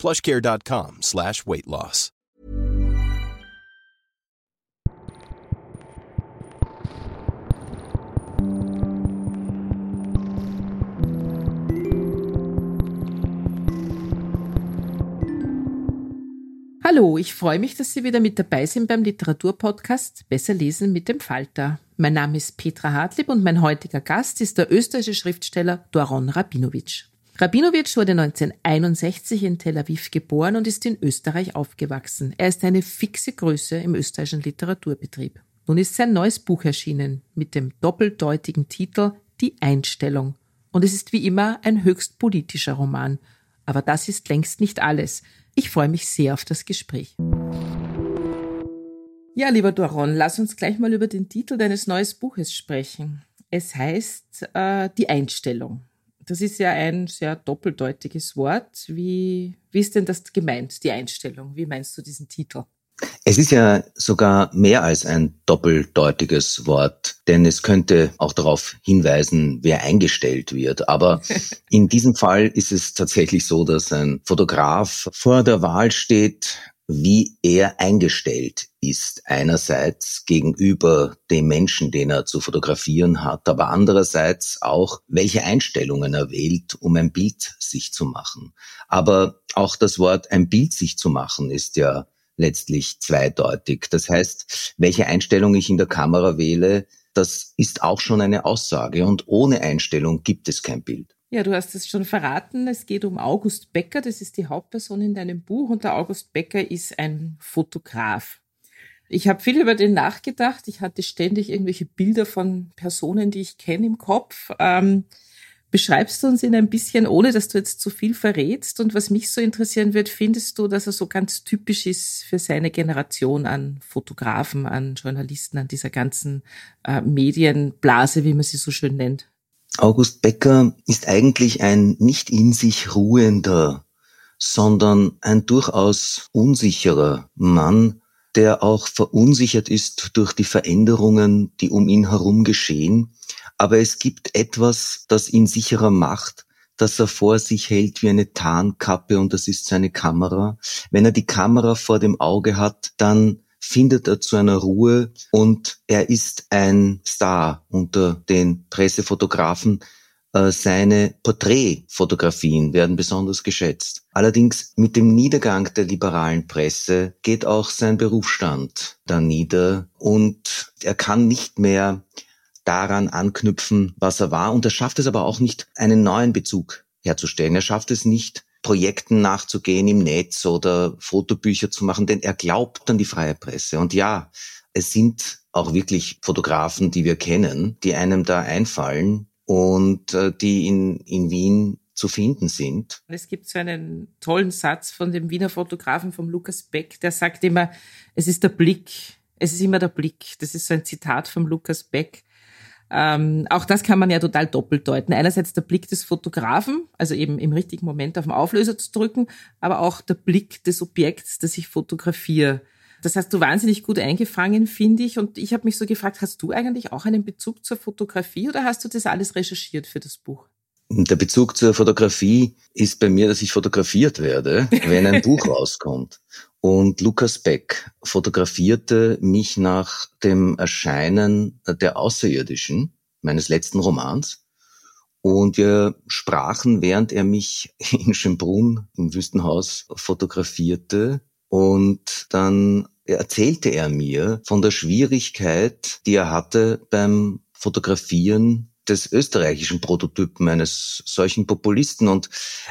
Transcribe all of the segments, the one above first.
plushcare.com slash weight loss. Hallo, ich freue mich, dass Sie wieder mit dabei sind beim Literaturpodcast Besser lesen mit dem Falter. Mein Name ist Petra Hartlieb und mein heutiger Gast ist der österreichische Schriftsteller Doron Rabinowitsch. Rabinowitsch wurde 1961 in Tel Aviv geboren und ist in Österreich aufgewachsen. Er ist eine fixe Größe im österreichischen Literaturbetrieb. Nun ist sein neues Buch erschienen mit dem doppeldeutigen Titel Die Einstellung. Und es ist wie immer ein höchst politischer Roman. Aber das ist längst nicht alles. Ich freue mich sehr auf das Gespräch. Ja, lieber Doron, lass uns gleich mal über den Titel deines neues Buches sprechen. Es heißt äh, Die Einstellung. Das ist ja ein sehr doppeldeutiges Wort. Wie, wie ist denn das gemeint, die Einstellung? Wie meinst du diesen Titel? Es ist ja sogar mehr als ein doppeldeutiges Wort, denn es könnte auch darauf hinweisen, wer eingestellt wird. Aber in diesem Fall ist es tatsächlich so, dass ein Fotograf vor der Wahl steht, wie er eingestellt ist. Einerseits gegenüber dem Menschen, den er zu fotografieren hat, aber andererseits auch, welche Einstellungen er wählt, um ein Bild sich zu machen. Aber auch das Wort ein Bild sich zu machen ist ja letztlich zweideutig. Das heißt, welche Einstellung ich in der Kamera wähle, das ist auch schon eine Aussage. Und ohne Einstellung gibt es kein Bild. Ja, du hast es schon verraten. Es geht um August Becker. Das ist die Hauptperson in deinem Buch. Und der August Becker ist ein Fotograf. Ich habe viel über den nachgedacht. Ich hatte ständig irgendwelche Bilder von Personen, die ich kenne im Kopf. Ähm, beschreibst du uns ihn ein bisschen, ohne dass du jetzt zu viel verrätst? Und was mich so interessieren wird, findest du, dass er so ganz typisch ist für seine Generation an Fotografen, an Journalisten, an dieser ganzen äh, Medienblase, wie man sie so schön nennt? August Becker ist eigentlich ein nicht in sich ruhender, sondern ein durchaus unsicherer Mann, der auch verunsichert ist durch die Veränderungen, die um ihn herum geschehen. Aber es gibt etwas, das ihn sicherer macht, das er vor sich hält wie eine Tarnkappe und das ist seine Kamera. Wenn er die Kamera vor dem Auge hat, dann findet er zu einer Ruhe und er ist ein Star unter den Pressefotografen. Äh, seine Porträtfotografien werden besonders geschätzt. Allerdings mit dem Niedergang der liberalen Presse geht auch sein Berufsstand da nieder und er kann nicht mehr daran anknüpfen, was er war und er schafft es aber auch nicht, einen neuen Bezug herzustellen. Er schafft es nicht, Projekten nachzugehen im Netz oder Fotobücher zu machen, denn er glaubt an die freie Presse. Und ja, es sind auch wirklich Fotografen, die wir kennen, die einem da einfallen und äh, die in, in Wien zu finden sind. Es gibt so einen tollen Satz von dem Wiener Fotografen, vom Lukas Beck, der sagt immer, es ist der Blick, es ist immer der Blick. Das ist so ein Zitat vom Lukas Beck. Ähm, auch das kann man ja total doppelt deuten. Einerseits der Blick des Fotografen, also eben im richtigen Moment auf den Auflöser zu drücken, aber auch der Blick des Objekts, das ich fotografiere. Das hast du wahnsinnig gut eingefangen, finde ich. Und ich habe mich so gefragt, hast du eigentlich auch einen Bezug zur Fotografie oder hast du das alles recherchiert für das Buch? Der Bezug zur Fotografie ist bei mir, dass ich fotografiert werde, wenn ein Buch rauskommt. Und Lukas Beck fotografierte mich nach dem Erscheinen der Außerirdischen, meines letzten Romans. Und wir sprachen, während er mich in Schönbrunn im Wüstenhaus fotografierte. Und dann erzählte er mir von der Schwierigkeit, die er hatte beim Fotografieren des österreichischen Prototypen eines solchen Populisten und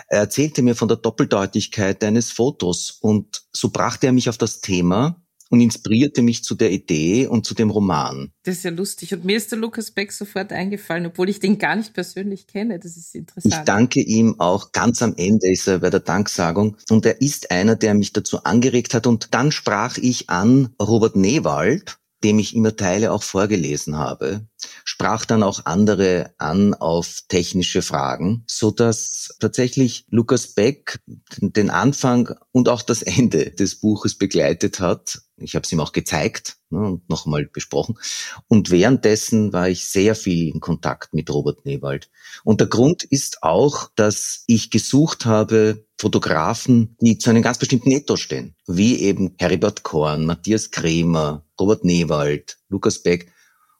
er erzählte mir von der Doppeldeutigkeit eines Fotos und so brachte er mich auf das Thema und inspirierte mich zu der Idee und zu dem Roman. Das ist ja lustig. Und mir ist der Lukas Beck sofort eingefallen, obwohl ich den gar nicht persönlich kenne. Das ist interessant. Ich danke ihm auch ganz am Ende ist er bei der Danksagung. Und er ist einer, der mich dazu angeregt hat. Und dann sprach ich an Robert Newald, dem ich immer Teile auch vorgelesen habe, sprach dann auch andere an auf technische Fragen, so dass tatsächlich Lukas Beck den Anfang und auch das Ende des Buches begleitet hat. Ich habe es ihm auch gezeigt ne, und nochmal besprochen. Und währenddessen war ich sehr viel in Kontakt mit Robert Newald. Und der Grund ist auch, dass ich gesucht habe, Fotografen, die zu einem ganz bestimmten Ethos stehen, wie eben Heribert Korn, Matthias Kremer, Robert Newald, Lukas Beck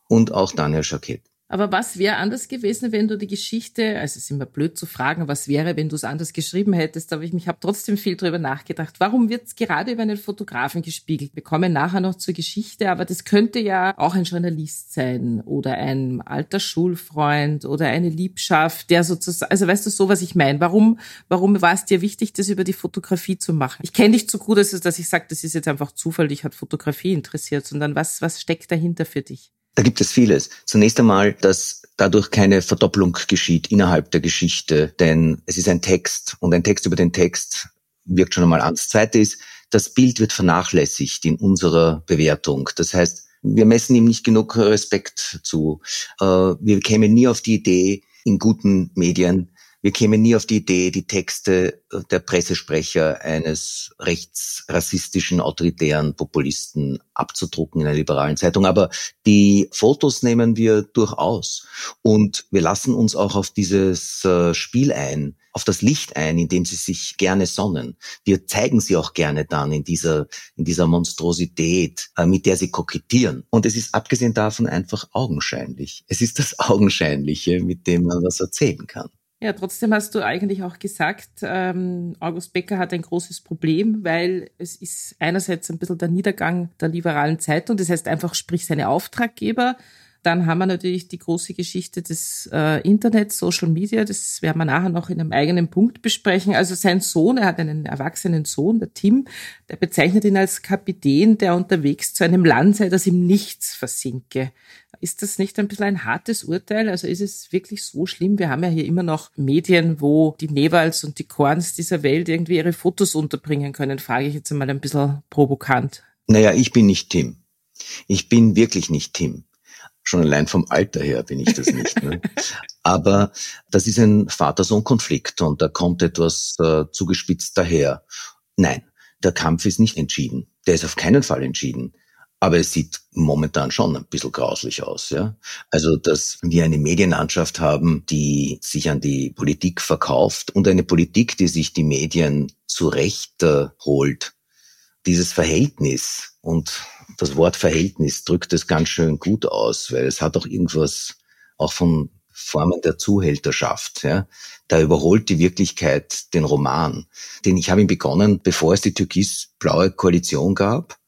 und auch Daniel Schakett. Aber was wäre anders gewesen, wenn du die Geschichte, also es ist immer blöd zu fragen, was wäre, wenn du es anders geschrieben hättest, aber ich, ich habe trotzdem viel drüber nachgedacht. Warum wird es gerade über einen Fotografen gespiegelt? Wir kommen nachher noch zur Geschichte, aber das könnte ja auch ein Journalist sein oder ein alter Schulfreund oder eine Liebschaft, der sozusagen, also weißt du so, was ich meine? Warum, warum war es dir wichtig, das über die Fotografie zu machen? Ich kenne dich zu gut, dass ich sage, das ist jetzt einfach Zufall, dich hat Fotografie interessiert, sondern was, was steckt dahinter für dich? Da gibt es vieles. Zunächst einmal, dass dadurch keine Verdopplung geschieht innerhalb der Geschichte, denn es ist ein Text und ein Text über den Text wirkt schon einmal an. Das Zweite ist, das Bild wird vernachlässigt in unserer Bewertung. Das heißt, wir messen ihm nicht genug Respekt zu. Äh, wir kämen nie auf die Idee, in guten Medien wir kämen nie auf die Idee, die Texte der Pressesprecher eines rechtsrassistischen, autoritären Populisten abzudrucken in einer liberalen Zeitung. Aber die Fotos nehmen wir durchaus. Und wir lassen uns auch auf dieses äh, Spiel ein, auf das Licht ein, in dem sie sich gerne sonnen. Wir zeigen sie auch gerne dann in dieser, in dieser Monstrosität, äh, mit der sie kokettieren. Und es ist abgesehen davon einfach augenscheinlich. Es ist das Augenscheinliche, mit dem man was erzählen kann. Ja, trotzdem hast du eigentlich auch gesagt, ähm, August Becker hat ein großes Problem, weil es ist einerseits ein bisschen der Niedergang der liberalen Zeitung, das heißt einfach, sprich seine Auftraggeber. Dann haben wir natürlich die große Geschichte des äh, Internet, Social Media, das werden wir nachher noch in einem eigenen Punkt besprechen. Also sein Sohn, er hat einen erwachsenen Sohn, der Tim, der bezeichnet ihn als Kapitän, der unterwegs zu einem Land sei, das im Nichts versinke. Ist das nicht ein bisschen ein hartes Urteil? Also ist es wirklich so schlimm? Wir haben ja hier immer noch Medien, wo die Nevals und die Korns dieser Welt irgendwie ihre Fotos unterbringen können, frage ich jetzt einmal ein bisschen provokant. Naja, ich bin nicht Tim. Ich bin wirklich nicht Tim. Schon allein vom Alter her bin ich das nicht. Ne? Aber das ist ein Vater-Sohn-Konflikt und da kommt etwas äh, zugespitzt daher. Nein, der Kampf ist nicht entschieden. Der ist auf keinen Fall entschieden. Aber es sieht momentan schon ein bisschen grauslich aus, ja. Also, dass wir eine Medienlandschaft haben, die sich an die Politik verkauft und eine Politik, die sich die Medien zurecht äh, holt. Dieses Verhältnis und das Wort Verhältnis drückt es ganz schön gut aus, weil es hat auch irgendwas auch von Formen der Zuhälterschaft. Ja. Da überholt die Wirklichkeit den Roman. Den ich habe ihn begonnen, bevor es die türkis-blaue Koalition gab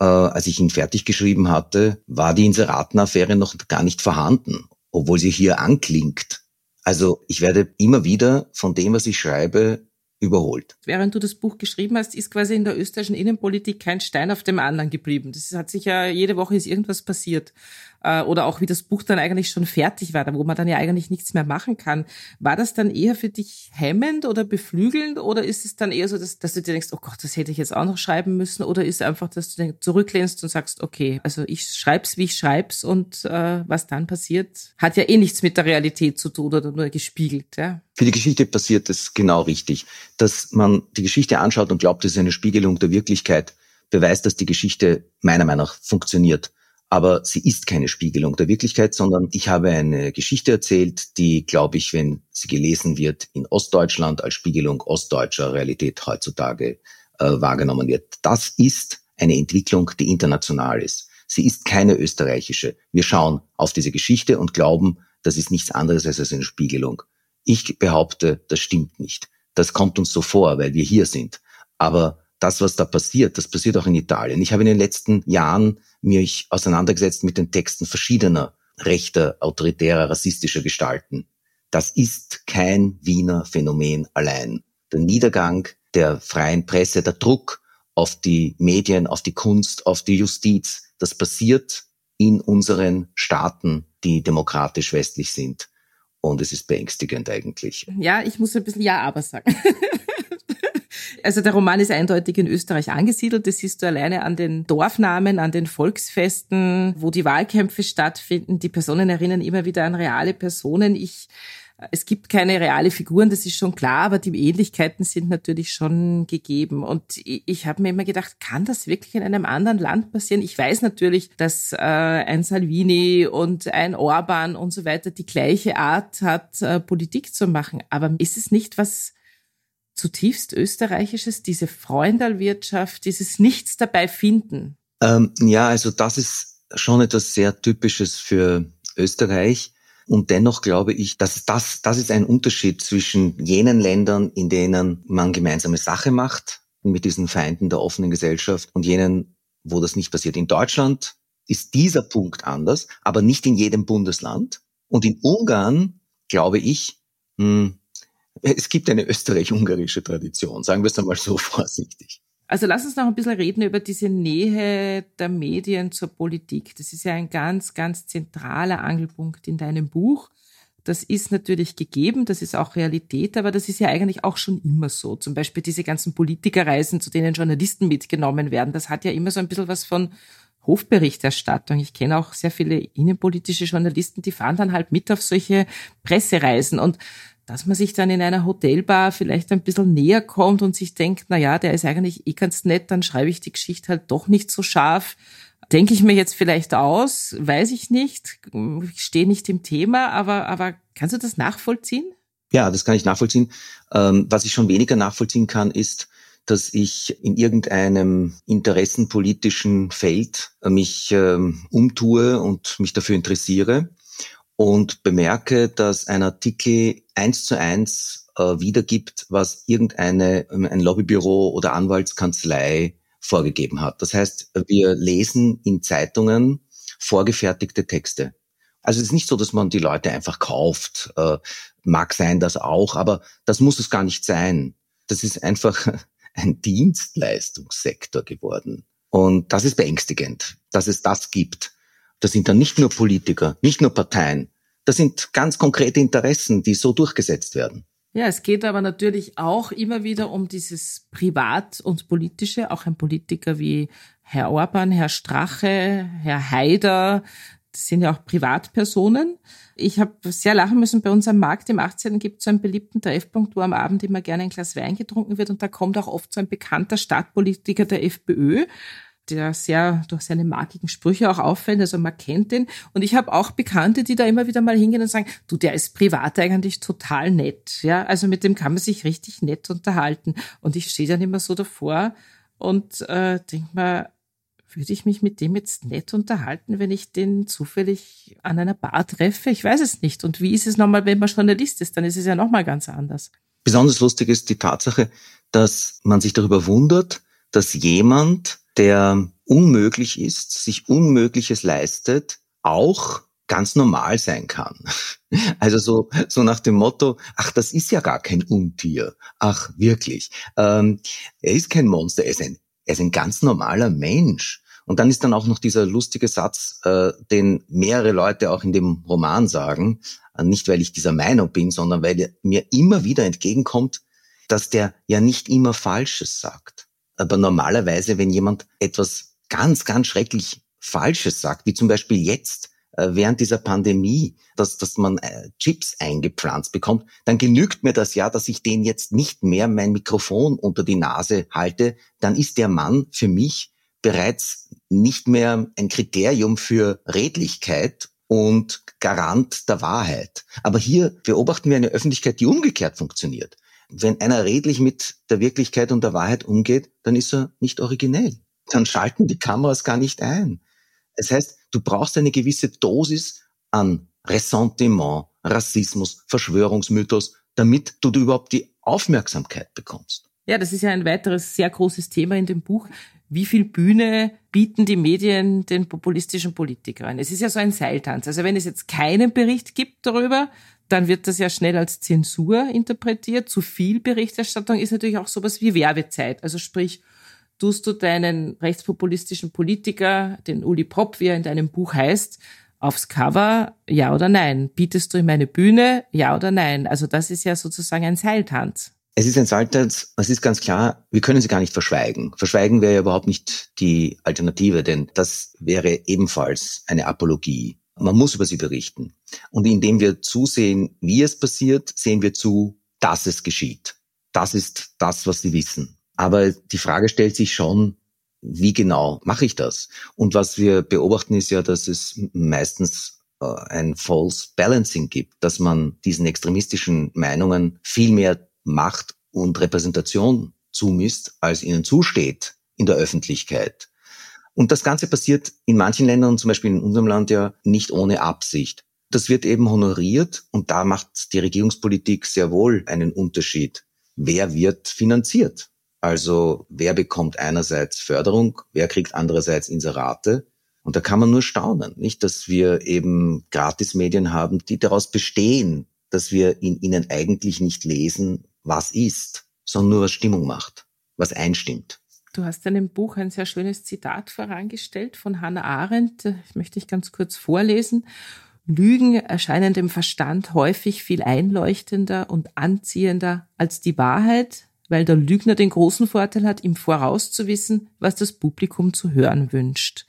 äh, als ich ihn fertig geschrieben hatte, war die Inseratenaffäre noch gar nicht vorhanden, obwohl sie hier anklingt. Also ich werde immer wieder von dem, was ich schreibe, überholt. Während du das Buch geschrieben hast, ist quasi in der österreichischen Innenpolitik kein Stein auf dem anderen geblieben. Das hat sich ja jede Woche ist irgendwas passiert äh, oder auch wie das Buch dann eigentlich schon fertig war, wo man dann ja eigentlich nichts mehr machen kann. War das dann eher für dich hemmend oder beflügelnd oder ist es dann eher so, dass, dass du dir denkst, oh Gott, das hätte ich jetzt auch noch schreiben müssen oder ist es einfach, dass du zurücklehnst und sagst, okay, also ich schreib's, wie ich schreib's und äh, was dann passiert, hat ja eh nichts mit der Realität zu tun oder nur gespiegelt, ja? Für die Geschichte passiert es genau richtig, dass man die Geschichte anschaut und glaubt, es ist eine Spiegelung der Wirklichkeit beweist, dass die Geschichte meiner Meinung nach funktioniert. Aber sie ist keine Spiegelung der Wirklichkeit, sondern ich habe eine Geschichte erzählt, die, glaube ich, wenn sie gelesen wird, in Ostdeutschland als Spiegelung ostdeutscher Realität heutzutage äh, wahrgenommen wird. Das ist eine Entwicklung, die international ist. Sie ist keine österreichische. Wir schauen auf diese Geschichte und glauben, das ist nichts anderes als eine Spiegelung. Ich behaupte, das stimmt nicht. Das kommt uns so vor, weil wir hier sind. Aber das, was da passiert, das passiert auch in Italien. Ich habe in den letzten Jahren mich auseinandergesetzt mit den Texten verschiedener rechter, autoritärer, rassistischer Gestalten. Das ist kein Wiener Phänomen allein. Der Niedergang der freien Presse, der Druck auf die Medien, auf die Kunst, auf die Justiz, das passiert in unseren Staaten, die demokratisch westlich sind. Und es ist beängstigend eigentlich. Ja, ich muss ein bisschen Ja, aber sagen. Also der Roman ist eindeutig in Österreich angesiedelt. Das siehst du alleine an den Dorfnamen, an den Volksfesten, wo die Wahlkämpfe stattfinden. Die Personen erinnern immer wieder an reale Personen. Ich es gibt keine reale Figuren, das ist schon klar, aber die Ähnlichkeiten sind natürlich schon gegeben. Und ich, ich habe mir immer gedacht, kann das wirklich in einem anderen Land passieren? Ich weiß natürlich, dass äh, ein Salvini und ein Orban und so weiter die gleiche Art hat, äh, Politik zu machen. Aber ist es nicht was zutiefst österreichisches, diese Freundalwirtschaft, dieses Nichts dabei finden? Ähm, ja, also das ist schon etwas sehr Typisches für Österreich. Und dennoch glaube ich, dass das, das ist ein Unterschied zwischen jenen Ländern, in denen man gemeinsame Sache macht mit diesen Feinden der offenen Gesellschaft und jenen, wo das nicht passiert. In Deutschland ist dieser Punkt anders, aber nicht in jedem Bundesland. Und in Ungarn, glaube ich, hm, es gibt eine österreich-ungarische Tradition, sagen wir es einmal so vorsichtig. Also lass uns noch ein bisschen reden über diese Nähe der Medien zur Politik. Das ist ja ein ganz, ganz zentraler Angelpunkt in deinem Buch. Das ist natürlich gegeben, das ist auch Realität, aber das ist ja eigentlich auch schon immer so. Zum Beispiel diese ganzen Politikerreisen, zu denen Journalisten mitgenommen werden, das hat ja immer so ein bisschen was von Hofberichterstattung. Ich kenne auch sehr viele innenpolitische Journalisten, die fahren dann halt mit auf solche Pressereisen und dass man sich dann in einer Hotelbar vielleicht ein bisschen näher kommt und sich denkt, na ja, der ist eigentlich eh ganz nett, dann schreibe ich die Geschichte halt doch nicht so scharf. Denke ich mir jetzt vielleicht aus, weiß ich nicht, ich stehe nicht im Thema, aber, aber kannst du das nachvollziehen? Ja, das kann ich nachvollziehen. Ähm, was ich schon weniger nachvollziehen kann, ist, dass ich in irgendeinem interessenpolitischen Feld mich ähm, umtue und mich dafür interessiere und bemerke, dass ein Artikel eins zu eins äh, wiedergibt, was irgendeine ähm, ein Lobbybüro oder Anwaltskanzlei vorgegeben hat. Das heißt, wir lesen in Zeitungen vorgefertigte Texte. Also es ist nicht so, dass man die Leute einfach kauft. Äh, mag sein, das auch, aber das muss es gar nicht sein. Das ist einfach ein Dienstleistungssektor geworden. Und das ist beängstigend, dass es das gibt. Das sind dann nicht nur Politiker, nicht nur Parteien. Das sind ganz konkrete Interessen, die so durchgesetzt werden. Ja, es geht aber natürlich auch immer wieder um dieses Privat- und Politische. Auch ein Politiker wie Herr Orban, Herr Strache, Herr Haider, das sind ja auch Privatpersonen. Ich habe sehr lachen müssen. Bei uns am Markt im 18. gibt es so einen beliebten Treffpunkt, wo am Abend immer gerne ein Glas Wein getrunken wird. Und da kommt auch oft so ein bekannter Stadtpolitiker der FPÖ der sehr durch seine markigen Sprüche auch auffällt. Also man kennt den. Und ich habe auch Bekannte, die da immer wieder mal hingehen und sagen, du, der ist privat eigentlich total nett. Ja, also mit dem kann man sich richtig nett unterhalten. Und ich stehe dann immer so davor und äh, denke mal, würde ich mich mit dem jetzt nett unterhalten, wenn ich den zufällig an einer Bar treffe? Ich weiß es nicht. Und wie ist es nochmal, wenn man Journalist ist? Dann ist es ja nochmal ganz anders. Besonders lustig ist die Tatsache, dass man sich darüber wundert, dass jemand der unmöglich ist, sich Unmögliches leistet, auch ganz normal sein kann. Also so, so nach dem Motto, ach, das ist ja gar kein Untier. Ach, wirklich. Ähm, er ist kein Monster, er ist ein, er ist ein ganz normaler Mensch. Und dann ist dann auch noch dieser lustige Satz, äh, den mehrere Leute auch in dem Roman sagen, äh, nicht weil ich dieser Meinung bin, sondern weil er mir immer wieder entgegenkommt, dass der ja nicht immer Falsches sagt. Aber normalerweise, wenn jemand etwas ganz, ganz schrecklich Falsches sagt, wie zum Beispiel jetzt, äh, während dieser Pandemie, dass, dass man äh, Chips eingepflanzt bekommt, dann genügt mir das ja, dass ich den jetzt nicht mehr mein Mikrofon unter die Nase halte, dann ist der Mann für mich bereits nicht mehr ein Kriterium für Redlichkeit und Garant der Wahrheit. Aber hier beobachten wir eine Öffentlichkeit, die umgekehrt funktioniert. Wenn einer redlich mit der Wirklichkeit und der Wahrheit umgeht, dann ist er nicht originell. Dann schalten die Kameras gar nicht ein. Das heißt, du brauchst eine gewisse Dosis an Ressentiment, Rassismus, Verschwörungsmythos, damit du überhaupt die Aufmerksamkeit bekommst. Ja, das ist ja ein weiteres sehr großes Thema in dem Buch. Wie viel Bühne bieten die Medien den populistischen Politikern? Es ist ja so ein Seiltanz. Also wenn es jetzt keinen Bericht gibt darüber, dann wird das ja schnell als Zensur interpretiert. Zu viel Berichterstattung ist natürlich auch sowas wie Werbezeit. Also sprich, tust du deinen rechtspopulistischen Politiker, den Uli Popp, wie er in deinem Buch heißt, aufs Cover, ja oder nein? Bietest du ihm eine Bühne, ja oder nein? Also das ist ja sozusagen ein Seiltanz. Es ist ein Seiltanz, es ist ganz klar, wir können sie gar nicht verschweigen. Verschweigen wäre ja überhaupt nicht die Alternative, denn das wäre ebenfalls eine Apologie. Man muss über sie berichten. Und indem wir zusehen, wie es passiert, sehen wir zu, dass es geschieht. Das ist das, was sie wissen. Aber die Frage stellt sich schon, wie genau mache ich das? Und was wir beobachten ist ja, dass es meistens äh, ein False Balancing gibt, dass man diesen extremistischen Meinungen viel mehr Macht und Repräsentation zumisst, als ihnen zusteht in der Öffentlichkeit. Und das Ganze passiert in manchen Ländern, zum Beispiel in unserem Land ja, nicht ohne Absicht. Das wird eben honoriert und da macht die Regierungspolitik sehr wohl einen Unterschied. Wer wird finanziert? Also wer bekommt einerseits Förderung, wer kriegt andererseits Inserate? Und da kann man nur staunen, nicht, dass wir eben Gratismedien haben, die daraus bestehen, dass wir in ihnen eigentlich nicht lesen, was ist, sondern nur was Stimmung macht, was einstimmt. Du hast in dem Buch ein sehr schönes Zitat vorangestellt von Hannah Arendt. Ich möchte ich ganz kurz vorlesen. Lügen erscheinen dem Verstand häufig viel einleuchtender und anziehender als die Wahrheit, weil der Lügner den großen Vorteil hat, im Voraus zu wissen, was das Publikum zu hören wünscht.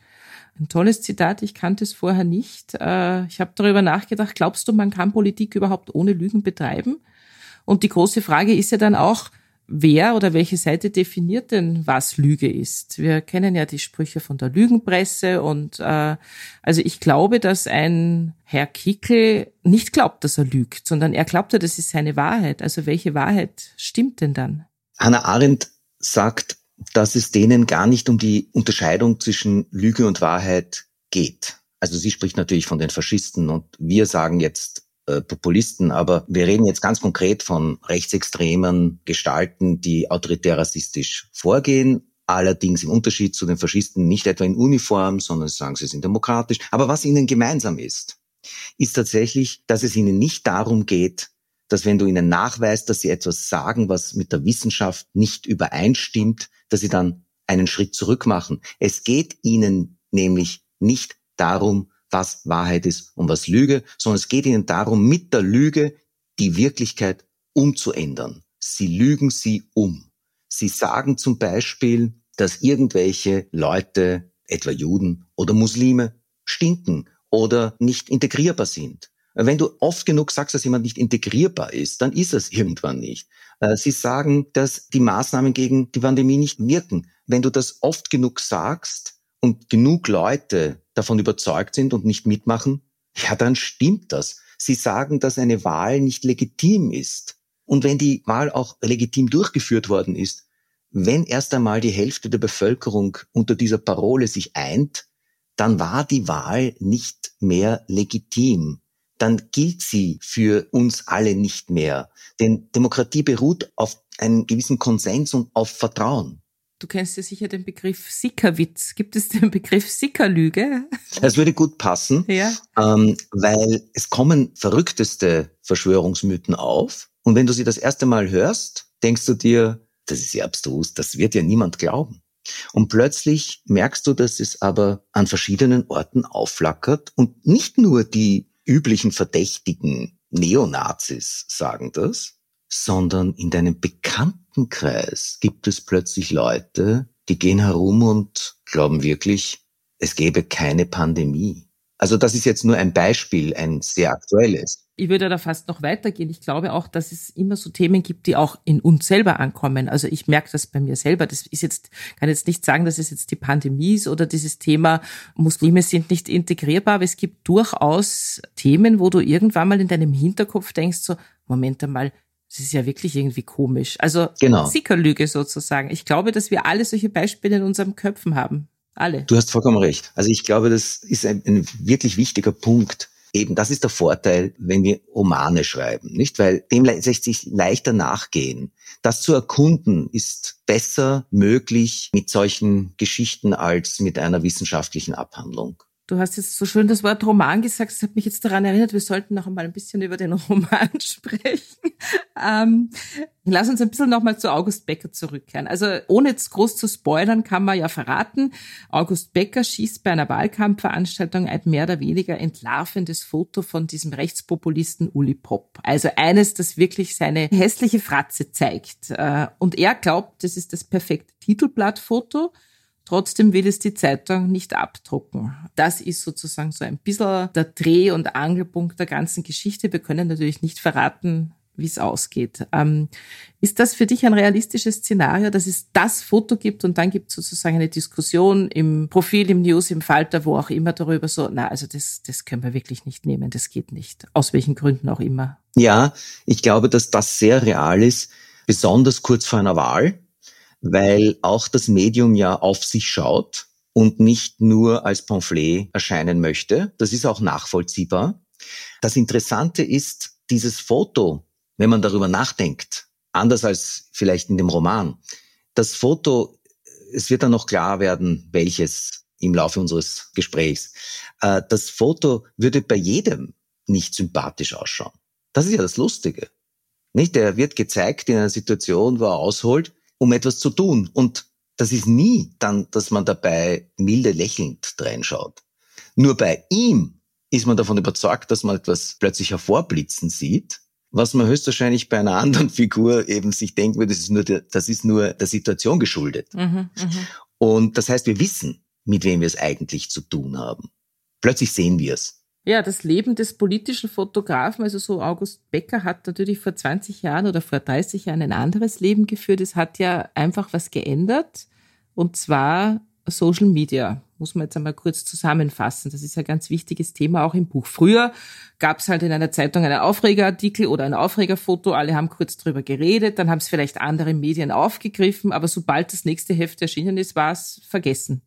Ein tolles Zitat, ich kannte es vorher nicht. Äh, ich habe darüber nachgedacht, glaubst du, man kann Politik überhaupt ohne Lügen betreiben? Und die große Frage ist ja dann auch, wer oder welche Seite definiert denn, was Lüge ist? Wir kennen ja die Sprüche von der Lügenpresse und äh, also ich glaube, dass ein Herr Kickel nicht glaubt, dass er lügt, sondern er glaubt ja, das ist seine Wahrheit. Also welche Wahrheit stimmt denn dann? Hannah Arendt sagt, dass es denen gar nicht um die Unterscheidung zwischen Lüge und Wahrheit geht. Also sie spricht natürlich von den Faschisten und wir sagen jetzt äh, Populisten, aber wir reden jetzt ganz konkret von rechtsextremen Gestalten, die autoritär rassistisch vorgehen, allerdings im Unterschied zu den Faschisten nicht etwa in Uniform, sondern sagen, sie sind demokratisch. Aber was ihnen gemeinsam ist, ist tatsächlich, dass es ihnen nicht darum geht, dass wenn du ihnen nachweist, dass sie etwas sagen, was mit der Wissenschaft nicht übereinstimmt, dass sie dann einen Schritt zurück machen. Es geht ihnen nämlich nicht darum, was Wahrheit ist und was Lüge, sondern es geht ihnen darum, mit der Lüge die Wirklichkeit umzuändern. Sie lügen sie um. Sie sagen zum Beispiel, dass irgendwelche Leute, etwa Juden oder Muslime, stinken oder nicht integrierbar sind. Wenn du oft genug sagst, dass jemand nicht integrierbar ist, dann ist es irgendwann nicht. Äh, sie sagen, dass die Maßnahmen gegen die Pandemie nicht wirken. Wenn du das oft genug sagst und genug Leute davon überzeugt sind und nicht mitmachen, ja, dann stimmt das. Sie sagen, dass eine Wahl nicht legitim ist. Und wenn die Wahl auch legitim durchgeführt worden ist, wenn erst einmal die Hälfte der Bevölkerung unter dieser Parole sich eint, dann war die Wahl nicht mehr legitim. Dann gilt sie für uns alle nicht mehr. Denn Demokratie beruht auf einem gewissen Konsens und auf Vertrauen. Du kennst ja sicher den Begriff Sickerwitz. Gibt es den Begriff Sickerlüge? Das würde gut passen, ja. ähm, weil es kommen verrückteste Verschwörungsmythen auf. Und wenn du sie das erste Mal hörst, denkst du dir, das ist ja abstrus, das wird ja niemand glauben. Und plötzlich merkst du, dass es aber an verschiedenen Orten aufflackert und nicht nur die üblichen verdächtigen Neonazis sagen das, sondern in deinem Bekanntenkreis gibt es plötzlich Leute, die gehen herum und glauben wirklich, es gäbe keine Pandemie. Also das ist jetzt nur ein Beispiel, ein sehr aktuelles. Ich würde da fast noch weitergehen. Ich glaube auch, dass es immer so Themen gibt, die auch in uns selber ankommen. Also ich merke das bei mir selber. Das ist jetzt, kann jetzt nicht sagen, dass es jetzt die Pandemie ist oder dieses Thema Muslime sind nicht integrierbar, aber es gibt durchaus Themen, wo du irgendwann mal in deinem Hinterkopf denkst, so, Moment einmal, das ist ja wirklich irgendwie komisch. Also genau. Sickerlüge sozusagen. Ich glaube, dass wir alle solche Beispiele in unserem Köpfen haben. Alle. Du hast vollkommen recht. Also ich glaube, das ist ein, ein wirklich wichtiger Punkt. Eben, das ist der Vorteil, wenn wir Romane schreiben, nicht? Weil dem lässt sich leichter nachgehen. Das zu erkunden ist besser möglich mit solchen Geschichten als mit einer wissenschaftlichen Abhandlung. Du hast jetzt so schön das Wort Roman gesagt. Das hat mich jetzt daran erinnert, wir sollten noch einmal ein bisschen über den Roman sprechen. Ähm, lass uns ein bisschen noch mal zu August Becker zurückkehren. Also ohne jetzt groß zu spoilern, kann man ja verraten, August Becker schießt bei einer Wahlkampfveranstaltung ein mehr oder weniger entlarvendes Foto von diesem Rechtspopulisten Uli Popp. Also eines, das wirklich seine hässliche Fratze zeigt. Äh, und er glaubt, das ist das perfekte Titelblattfoto. Trotzdem will es die Zeitung nicht abdrucken. Das ist sozusagen so ein bisschen der Dreh- und Angelpunkt der ganzen Geschichte. Wir können natürlich nicht verraten, wie es ausgeht. Ähm, ist das für dich ein realistisches Szenario, dass es das Foto gibt und dann gibt es sozusagen eine Diskussion im Profil, im News, im Falter, wo auch immer darüber so, na, also das, das können wir wirklich nicht nehmen, das geht nicht. Aus welchen Gründen auch immer. Ja, ich glaube, dass das sehr real ist, besonders kurz vor einer Wahl weil auch das Medium ja auf sich schaut und nicht nur als Pamphlet erscheinen möchte. Das ist auch nachvollziehbar. Das Interessante ist, dieses Foto, wenn man darüber nachdenkt, anders als vielleicht in dem Roman, das Foto, es wird dann noch klar werden, welches im Laufe unseres Gesprächs. Äh, das Foto würde bei jedem nicht sympathisch ausschauen. Das ist ja das Lustige. Nicht? Der wird gezeigt in einer Situation, wo er ausholt um etwas zu tun. Und das ist nie dann, dass man dabei milde lächelnd reinschaut. Nur bei ihm ist man davon überzeugt, dass man etwas plötzlich hervorblitzen sieht, was man höchstwahrscheinlich bei einer anderen Figur eben sich denken würde, das ist nur der, das ist nur der Situation geschuldet. Mhm, mh. Und das heißt, wir wissen, mit wem wir es eigentlich zu tun haben. Plötzlich sehen wir es. Ja, das Leben des politischen Fotografen, also so August Becker hat natürlich vor 20 Jahren oder vor 30 Jahren ein anderes Leben geführt. Es hat ja einfach was geändert und zwar Social Media. Muss man jetzt einmal kurz zusammenfassen. Das ist ein ganz wichtiges Thema auch im Buch. Früher gab es halt in einer Zeitung einen Aufregerartikel oder ein Aufregerfoto. Alle haben kurz drüber geredet, dann haben es vielleicht andere Medien aufgegriffen, aber sobald das nächste Heft erschienen ist, war es vergessen.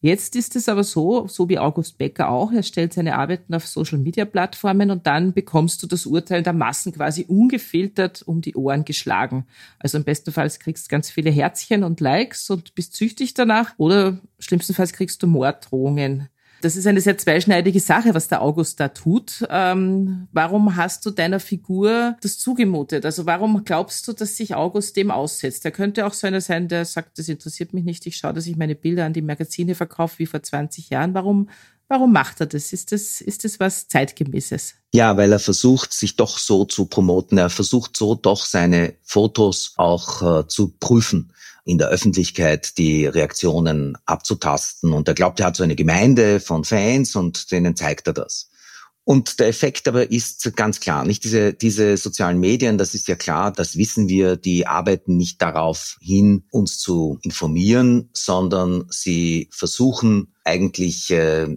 Jetzt ist es aber so, so wie August Becker auch, er stellt seine Arbeiten auf Social-Media-Plattformen und dann bekommst du das Urteil der Massen quasi ungefiltert um die Ohren geschlagen. Also im besten Fall kriegst du ganz viele Herzchen und Likes und bist süchtig danach oder schlimmstenfalls kriegst du Morddrohungen. Das ist eine sehr zweischneidige Sache, was der August da tut. Ähm, warum hast du deiner Figur das zugemutet? Also warum glaubst du, dass sich August dem aussetzt? Er könnte auch so einer sein, der sagt, das interessiert mich nicht, ich schaue, dass ich meine Bilder an die Magazine verkaufe wie vor 20 Jahren. Warum Warum macht er das? Ist das, ist das was zeitgemäßes? Ja, weil er versucht, sich doch so zu promoten. Er versucht so doch seine Fotos auch äh, zu prüfen in der Öffentlichkeit die Reaktionen abzutasten. Und er glaubt, er hat so eine Gemeinde von Fans und denen zeigt er das. Und der Effekt aber ist ganz klar, nicht diese, diese sozialen Medien, das ist ja klar, das wissen wir, die arbeiten nicht darauf hin, uns zu informieren, sondern sie versuchen eigentlich äh,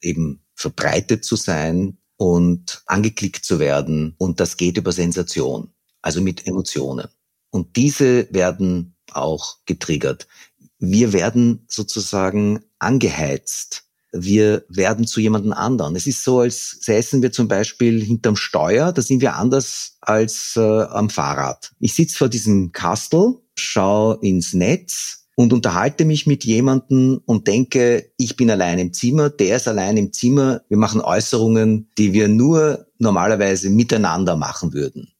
eben verbreitet zu sein und angeklickt zu werden. Und das geht über Sensation, also mit Emotionen. Und diese werden auch getriggert. Wir werden sozusagen angeheizt. Wir werden zu jemandem anderen. Es ist so, als säßen wir zum Beispiel hinterm Steuer, da sind wir anders als äh, am Fahrrad. Ich sitze vor diesem Kastel, schaue ins Netz und unterhalte mich mit jemandem und denke, ich bin allein im Zimmer, der ist allein im Zimmer. Wir machen Äußerungen, die wir nur normalerweise miteinander machen würden.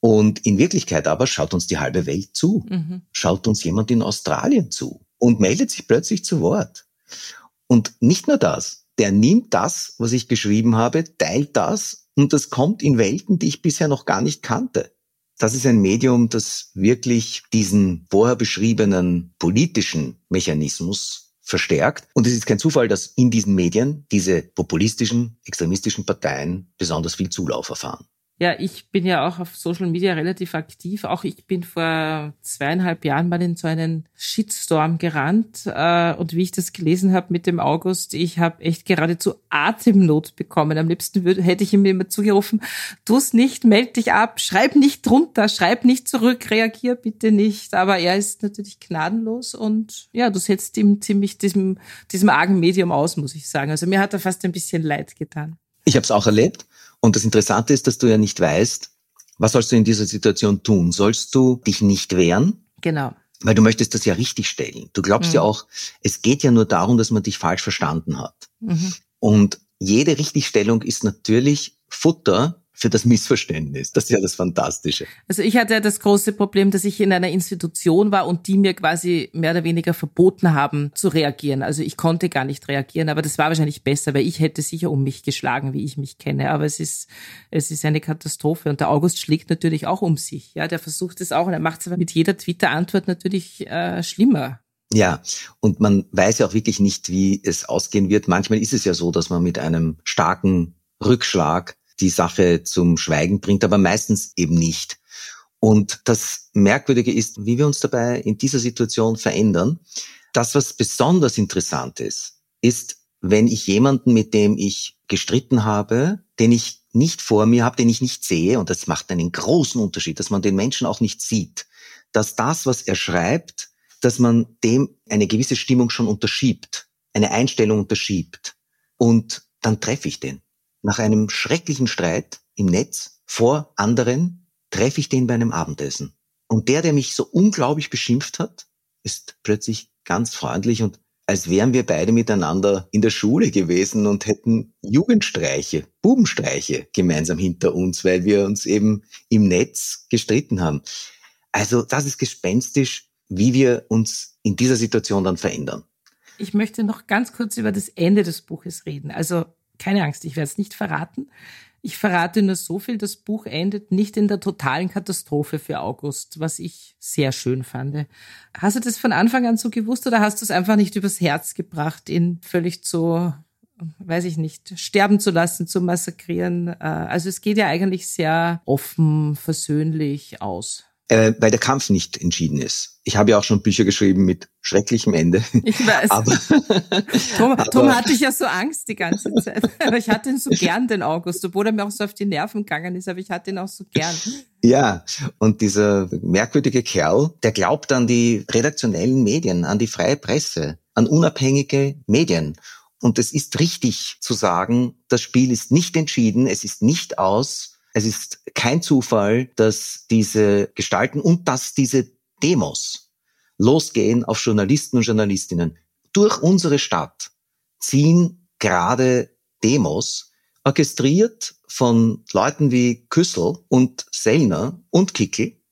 Und in Wirklichkeit aber schaut uns die halbe Welt zu. Mhm. Schaut uns jemand in Australien zu und meldet sich plötzlich zu Wort. Und nicht nur das, der nimmt das, was ich geschrieben habe, teilt das und das kommt in Welten, die ich bisher noch gar nicht kannte. Das ist ein Medium, das wirklich diesen vorher beschriebenen politischen Mechanismus verstärkt. Und es ist kein Zufall, dass in diesen Medien diese populistischen, extremistischen Parteien besonders viel Zulauf erfahren. Ja, ich bin ja auch auf Social Media relativ aktiv. Auch ich bin vor zweieinhalb Jahren mal in so einen Shitstorm gerannt. Äh, und wie ich das gelesen habe mit dem August, ich habe echt geradezu Atemnot bekommen. Am liebsten würde, hätte ich ihm immer zugerufen, tu's nicht, meld dich ab, schreib nicht drunter, schreib nicht zurück, reagier bitte nicht. Aber er ist natürlich gnadenlos und ja, du setzt ihm ziemlich diesem, diesem argen Medium aus, muss ich sagen. Also mir hat er fast ein bisschen leid getan. Ich habe es auch erlebt. Und das Interessante ist, dass du ja nicht weißt, was sollst du in dieser Situation tun? Sollst du dich nicht wehren? Genau. Weil du möchtest das ja richtig stellen. Du glaubst mhm. ja auch, es geht ja nur darum, dass man dich falsch verstanden hat. Mhm. Und jede Richtigstellung ist natürlich Futter für das Missverständnis. Das ist ja das Fantastische. Also ich hatte ja das große Problem, dass ich in einer Institution war und die mir quasi mehr oder weniger verboten haben zu reagieren. Also ich konnte gar nicht reagieren, aber das war wahrscheinlich besser, weil ich hätte sicher um mich geschlagen, wie ich mich kenne. Aber es ist, es ist eine Katastrophe. Und der August schlägt natürlich auch um sich. Ja, der versucht es auch und er macht es aber mit jeder Twitter-Antwort natürlich äh, schlimmer. Ja, und man weiß ja auch wirklich nicht, wie es ausgehen wird. Manchmal ist es ja so, dass man mit einem starken Rückschlag die Sache zum Schweigen bringt, aber meistens eben nicht. Und das Merkwürdige ist, wie wir uns dabei in dieser Situation verändern. Das, was besonders interessant ist, ist, wenn ich jemanden, mit dem ich gestritten habe, den ich nicht vor mir habe, den ich nicht sehe, und das macht einen großen Unterschied, dass man den Menschen auch nicht sieht, dass das, was er schreibt, dass man dem eine gewisse Stimmung schon unterschiebt, eine Einstellung unterschiebt. Und dann treffe ich den nach einem schrecklichen Streit im Netz vor anderen treffe ich den bei einem Abendessen. Und der, der mich so unglaublich beschimpft hat, ist plötzlich ganz freundlich und als wären wir beide miteinander in der Schule gewesen und hätten Jugendstreiche, Bubenstreiche gemeinsam hinter uns, weil wir uns eben im Netz gestritten haben. Also das ist gespenstisch, wie wir uns in dieser Situation dann verändern. Ich möchte noch ganz kurz über das Ende des Buches reden. Also keine Angst, ich werde es nicht verraten. Ich verrate nur so viel, das Buch endet nicht in der totalen Katastrophe für August, was ich sehr schön fand. Hast du das von Anfang an so gewusst oder hast du es einfach nicht übers Herz gebracht, ihn völlig zu, weiß ich nicht, sterben zu lassen, zu massakrieren? Äh, also es geht ja eigentlich sehr offen, versöhnlich aus äh, weil der Kampf nicht entschieden ist. Ich habe ja auch schon Bücher geschrieben mit schrecklichem Ende. Ich weiß. Aber, Tom, Tom hatte ich ja so Angst die ganze Zeit. Aber ich hatte ihn so gern, den August, obwohl er mir auch so auf die Nerven gegangen ist, aber ich hatte ihn auch so gern. Ja, und dieser merkwürdige Kerl, der glaubt an die redaktionellen Medien, an die freie Presse, an unabhängige Medien. Und es ist richtig zu sagen, das Spiel ist nicht entschieden, es ist nicht aus, es ist kein Zufall, dass diese Gestalten und dass diese Demos losgehen auf Journalisten und Journalistinnen. Durch unsere Stadt ziehen gerade Demos, orchestriert von Leuten wie Küssel und Sellner und Kickel.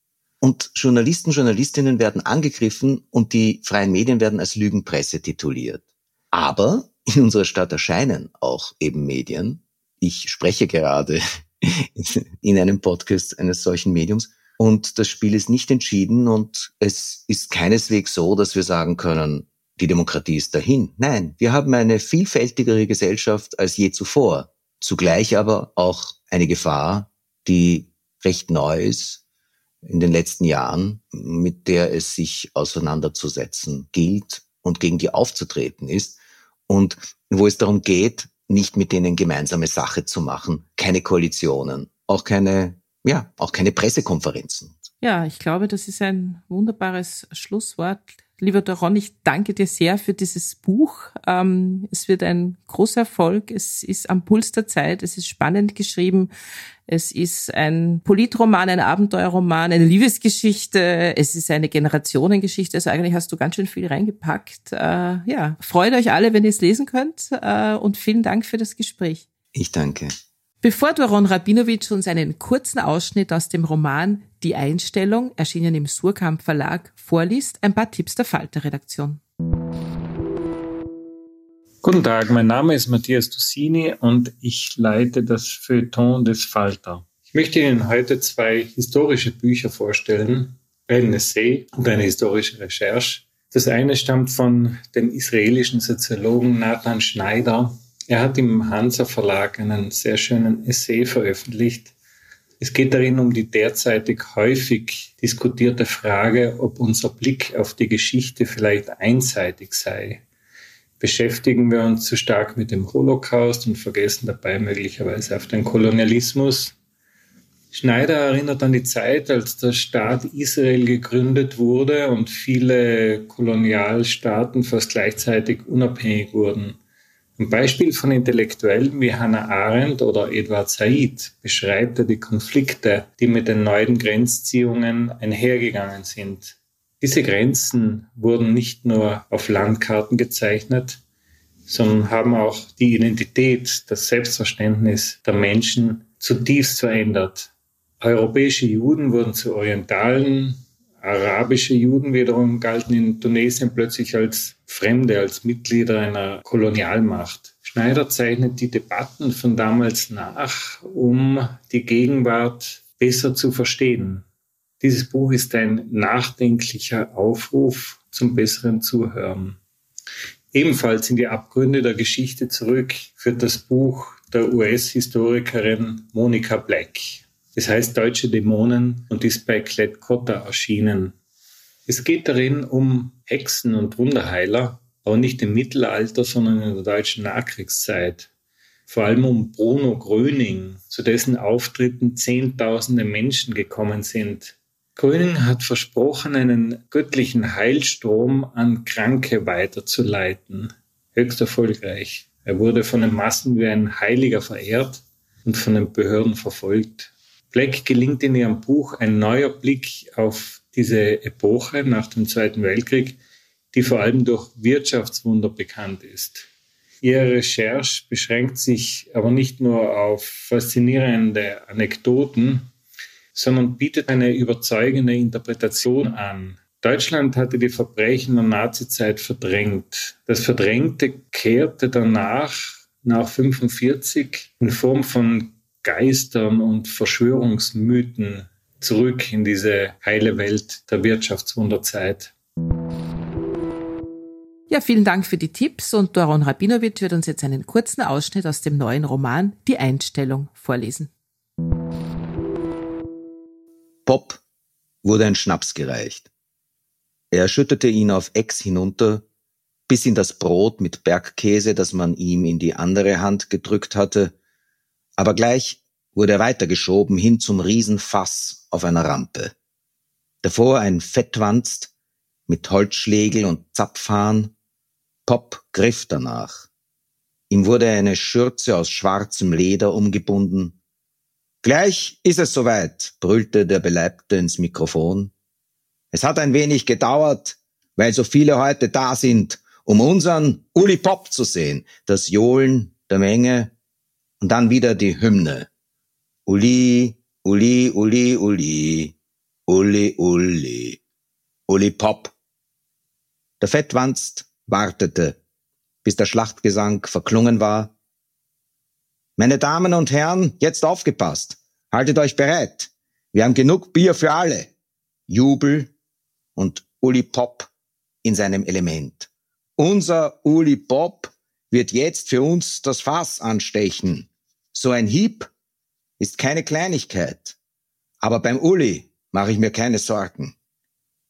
Und Journalisten, Journalistinnen werden angegriffen und die freien Medien werden als Lügenpresse tituliert. Aber in unserer Stadt erscheinen auch eben Medien. Ich spreche gerade in einem Podcast eines solchen Mediums. Und das Spiel ist nicht entschieden und es ist keineswegs so, dass wir sagen können, die Demokratie ist dahin. Nein, wir haben eine vielfältigere Gesellschaft als je zuvor. Zugleich aber auch eine Gefahr, die recht neu ist in den letzten Jahren, mit der es sich auseinanderzusetzen gilt und gegen die aufzutreten ist und wo es darum geht, nicht mit denen gemeinsame Sache zu machen, keine Koalitionen, auch keine, ja, auch keine Pressekonferenzen. Ja, ich glaube, das ist ein wunderbares Schlusswort. Lieber Doron, ich danke dir sehr für dieses Buch. Ähm, es wird ein großer Erfolg. Es ist am Puls der Zeit. Es ist spannend geschrieben. Es ist ein Politroman, ein Abenteuerroman, eine Liebesgeschichte. Es ist eine Generationengeschichte. Also eigentlich hast du ganz schön viel reingepackt. Äh, ja, freut euch alle, wenn ihr es lesen könnt. Äh, und vielen Dank für das Gespräch. Ich danke. Bevor Doron Rabinowitsch uns einen kurzen Ausschnitt aus dem Roman Die Einstellung, erschienen im Surkamp Verlag, vorliest, ein paar Tipps der Falter-Redaktion. Guten Tag, mein Name ist Matthias Dussini und ich leite das Feuilleton des Falter. Ich möchte Ihnen heute zwei historische Bücher vorstellen, ein Essay und eine historische Recherche Das eine stammt von dem israelischen Soziologen Nathan Schneider. Er hat im Hansa Verlag einen sehr schönen Essay veröffentlicht. Es geht darin um die derzeitig häufig diskutierte Frage, ob unser Blick auf die Geschichte vielleicht einseitig sei. Beschäftigen wir uns zu stark mit dem Holocaust und vergessen dabei möglicherweise auf den Kolonialismus, Schneider erinnert an die Zeit, als der Staat Israel gegründet wurde und viele Kolonialstaaten fast gleichzeitig unabhängig wurden. Ein Beispiel von Intellektuellen wie Hannah Arendt oder Edward Said beschreibt er die Konflikte, die mit den neuen Grenzziehungen einhergegangen sind. Diese Grenzen wurden nicht nur auf Landkarten gezeichnet, sondern haben auch die Identität, das Selbstverständnis der Menschen zutiefst verändert. Europäische Juden wurden zu Orientalen, arabische Juden wiederum galten in Tunesien plötzlich als Fremde, als Mitglieder einer Kolonialmacht. Schneider zeichnet die Debatten von damals nach, um die Gegenwart besser zu verstehen. Dieses Buch ist ein nachdenklicher Aufruf zum besseren Zuhören. Ebenfalls in die Abgründe der Geschichte zurück führt das Buch der US-Historikerin Monica Black. Es heißt Deutsche Dämonen und ist bei Klett-Cotta erschienen. Es geht darin um Hexen und Wunderheiler, aber nicht im Mittelalter, sondern in der deutschen Nachkriegszeit. Vor allem um Bruno Gröning, zu dessen Auftritten Zehntausende Menschen gekommen sind. Gröning hat versprochen, einen göttlichen Heilstrom an Kranke weiterzuleiten. Höchst erfolgreich. Er wurde von den Massen wie ein Heiliger verehrt und von den Behörden verfolgt. Black gelingt in ihrem Buch ein neuer Blick auf diese Epoche nach dem Zweiten Weltkrieg, die vor allem durch Wirtschaftswunder bekannt ist. Ihre Recherche beschränkt sich aber nicht nur auf faszinierende Anekdoten, sondern bietet eine überzeugende Interpretation an. Deutschland hatte die Verbrechen der Nazizeit verdrängt. Das Verdrängte kehrte danach, nach 1945, in Form von Geistern und Verschwörungsmythen zurück in diese heile Welt der Wirtschaftswunderzeit. Ja, vielen Dank für die Tipps und Doron Rabinowitsch wird uns jetzt einen kurzen Ausschnitt aus dem neuen Roman Die Einstellung vorlesen. Pop wurde ein Schnaps gereicht. Er schüttete ihn auf Ex hinunter, bis in das Brot mit Bergkäse, das man ihm in die andere Hand gedrückt hatte, aber gleich wurde er weitergeschoben hin zum Riesenfass auf einer Rampe. Davor ein Fettwanst mit Holzschlegel und Zapfhahn. Pop griff danach. Ihm wurde eine Schürze aus schwarzem Leder umgebunden. Gleich ist es soweit, brüllte der Beleibte ins Mikrofon. Es hat ein wenig gedauert, weil so viele heute da sind, um unseren Uli Pop zu sehen, das Johlen der Menge und dann wieder die Hymne. Uli, Uli, Uli, Uli, Uli, Uli, Uli Pop. Der Fettwanst wartete, bis der Schlachtgesang verklungen war. Meine Damen und Herren, jetzt aufgepasst. Haltet euch bereit. Wir haben genug Bier für alle. Jubel und Uli Pop in seinem Element. Unser Uli Pop wird jetzt für uns das Fass anstechen. So ein Hieb ist keine Kleinigkeit. Aber beim Uli mache ich mir keine Sorgen.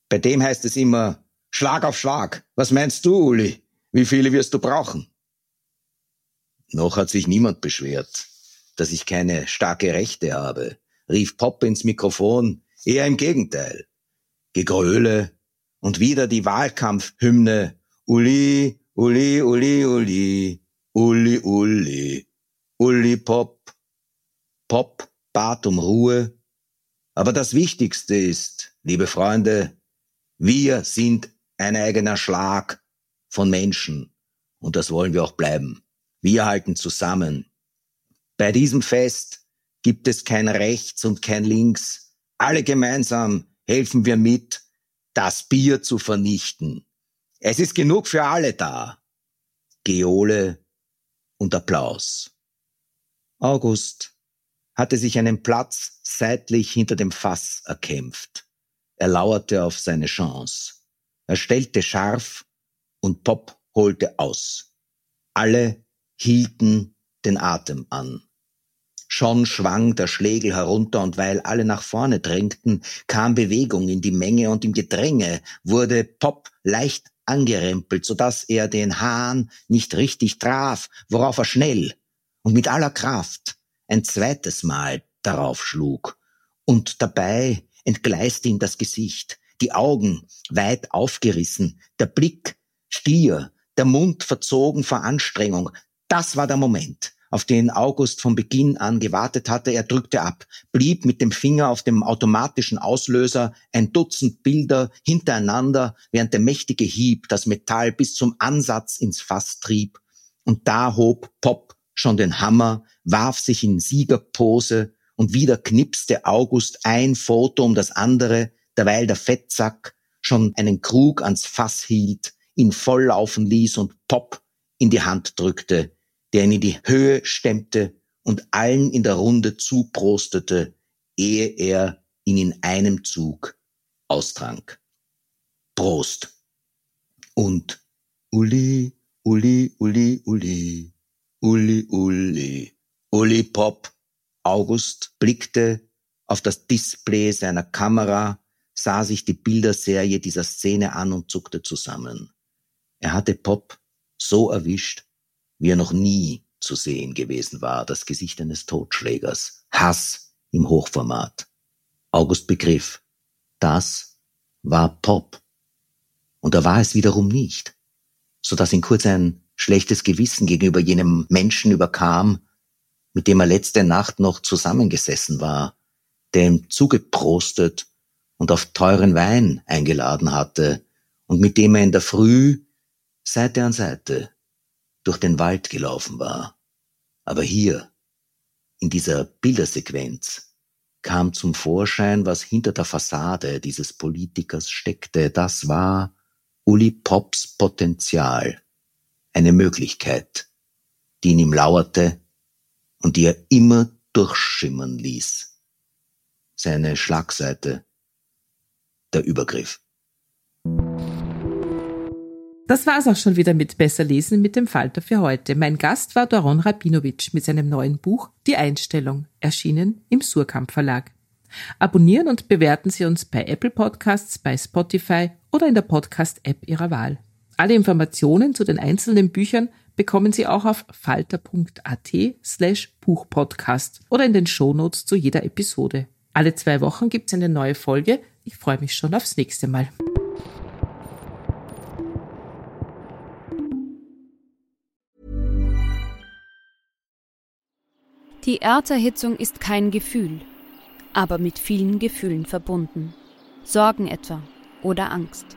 Bei dem heißt es immer Schlag auf Schlag. Was meinst du, Uli? Wie viele wirst du brauchen? Noch hat sich niemand beschwert, dass ich keine starke Rechte habe, rief Pop ins Mikrofon. Eher im Gegenteil. Gegröle und wieder die Wahlkampfhymne. Uli, Uli, Uli, Uli, Uli, Uli. Uli Pop, Pop bat um Ruhe. Aber das Wichtigste ist, liebe Freunde, wir sind ein eigener Schlag von Menschen. Und das wollen wir auch bleiben. Wir halten zusammen. Bei diesem Fest gibt es kein Rechts und kein Links. Alle gemeinsam helfen wir mit, das Bier zu vernichten. Es ist genug für alle da. Geole und Applaus. August hatte sich einen Platz seitlich hinter dem Fass erkämpft. Er lauerte auf seine Chance. Er stellte scharf und Pop holte aus. Alle hielten den Atem an. Schon schwang der Schlegel herunter und weil alle nach vorne drängten, kam Bewegung in die Menge und im Gedränge wurde Pop leicht angerempelt, so dass er den Hahn nicht richtig traf, worauf er schnell und mit aller Kraft ein zweites Mal darauf schlug. Und dabei entgleiste ihm das Gesicht, die Augen weit aufgerissen, der Blick stier, der Mund verzogen vor Anstrengung. Das war der Moment, auf den August von Beginn an gewartet hatte. Er drückte ab, blieb mit dem Finger auf dem automatischen Auslöser ein Dutzend Bilder hintereinander, während der mächtige Hieb das Metall bis zum Ansatz ins Fass trieb. Und da hob Pop schon den Hammer, warf sich in Siegerpose und wieder knipste August ein Foto um das andere, derweil der Fettsack schon einen Krug ans Fass hielt, ihn volllaufen ließ und Pop in die Hand drückte, der ihn in die Höhe stemmte und allen in der Runde zuprostete, ehe er ihn in einem Zug austrank. Prost! Und Uli, Uli, Uli, Uli, Uli, Uli, Uli Pop. August blickte auf das Display seiner Kamera, sah sich die Bilderserie dieser Szene an und zuckte zusammen. Er hatte Pop so erwischt, wie er noch nie zu sehen gewesen war, das Gesicht eines Totschlägers, Hass im Hochformat. August begriff, das war Pop. Und er war es wiederum nicht, so dass ihn kurz ein schlechtes Gewissen gegenüber jenem Menschen überkam, mit dem er letzte Nacht noch zusammengesessen war, der ihm zugeprostet und auf teuren Wein eingeladen hatte und mit dem er in der Früh Seite an Seite durch den Wald gelaufen war. Aber hier, in dieser Bildersequenz, kam zum Vorschein, was hinter der Fassade dieses Politikers steckte. Das war Uli Pops Potenzial eine Möglichkeit, die in ihm lauerte und die er immer durchschimmern ließ. Seine Schlagseite, der Übergriff. Das war's auch schon wieder mit Besser lesen mit dem Falter für heute. Mein Gast war Doron Rabinowitsch mit seinem neuen Buch Die Einstellung, erschienen im Surkamp Verlag. Abonnieren und bewerten Sie uns bei Apple Podcasts, bei Spotify oder in der Podcast-App Ihrer Wahl. Alle Informationen zu den einzelnen Büchern bekommen Sie auch auf falter.at slash Buchpodcast oder in den Shownotes zu jeder Episode. Alle zwei Wochen gibt's eine neue Folge. Ich freue mich schon aufs nächste Mal. Die Erderhitzung ist kein Gefühl, aber mit vielen Gefühlen verbunden. Sorgen etwa oder Angst.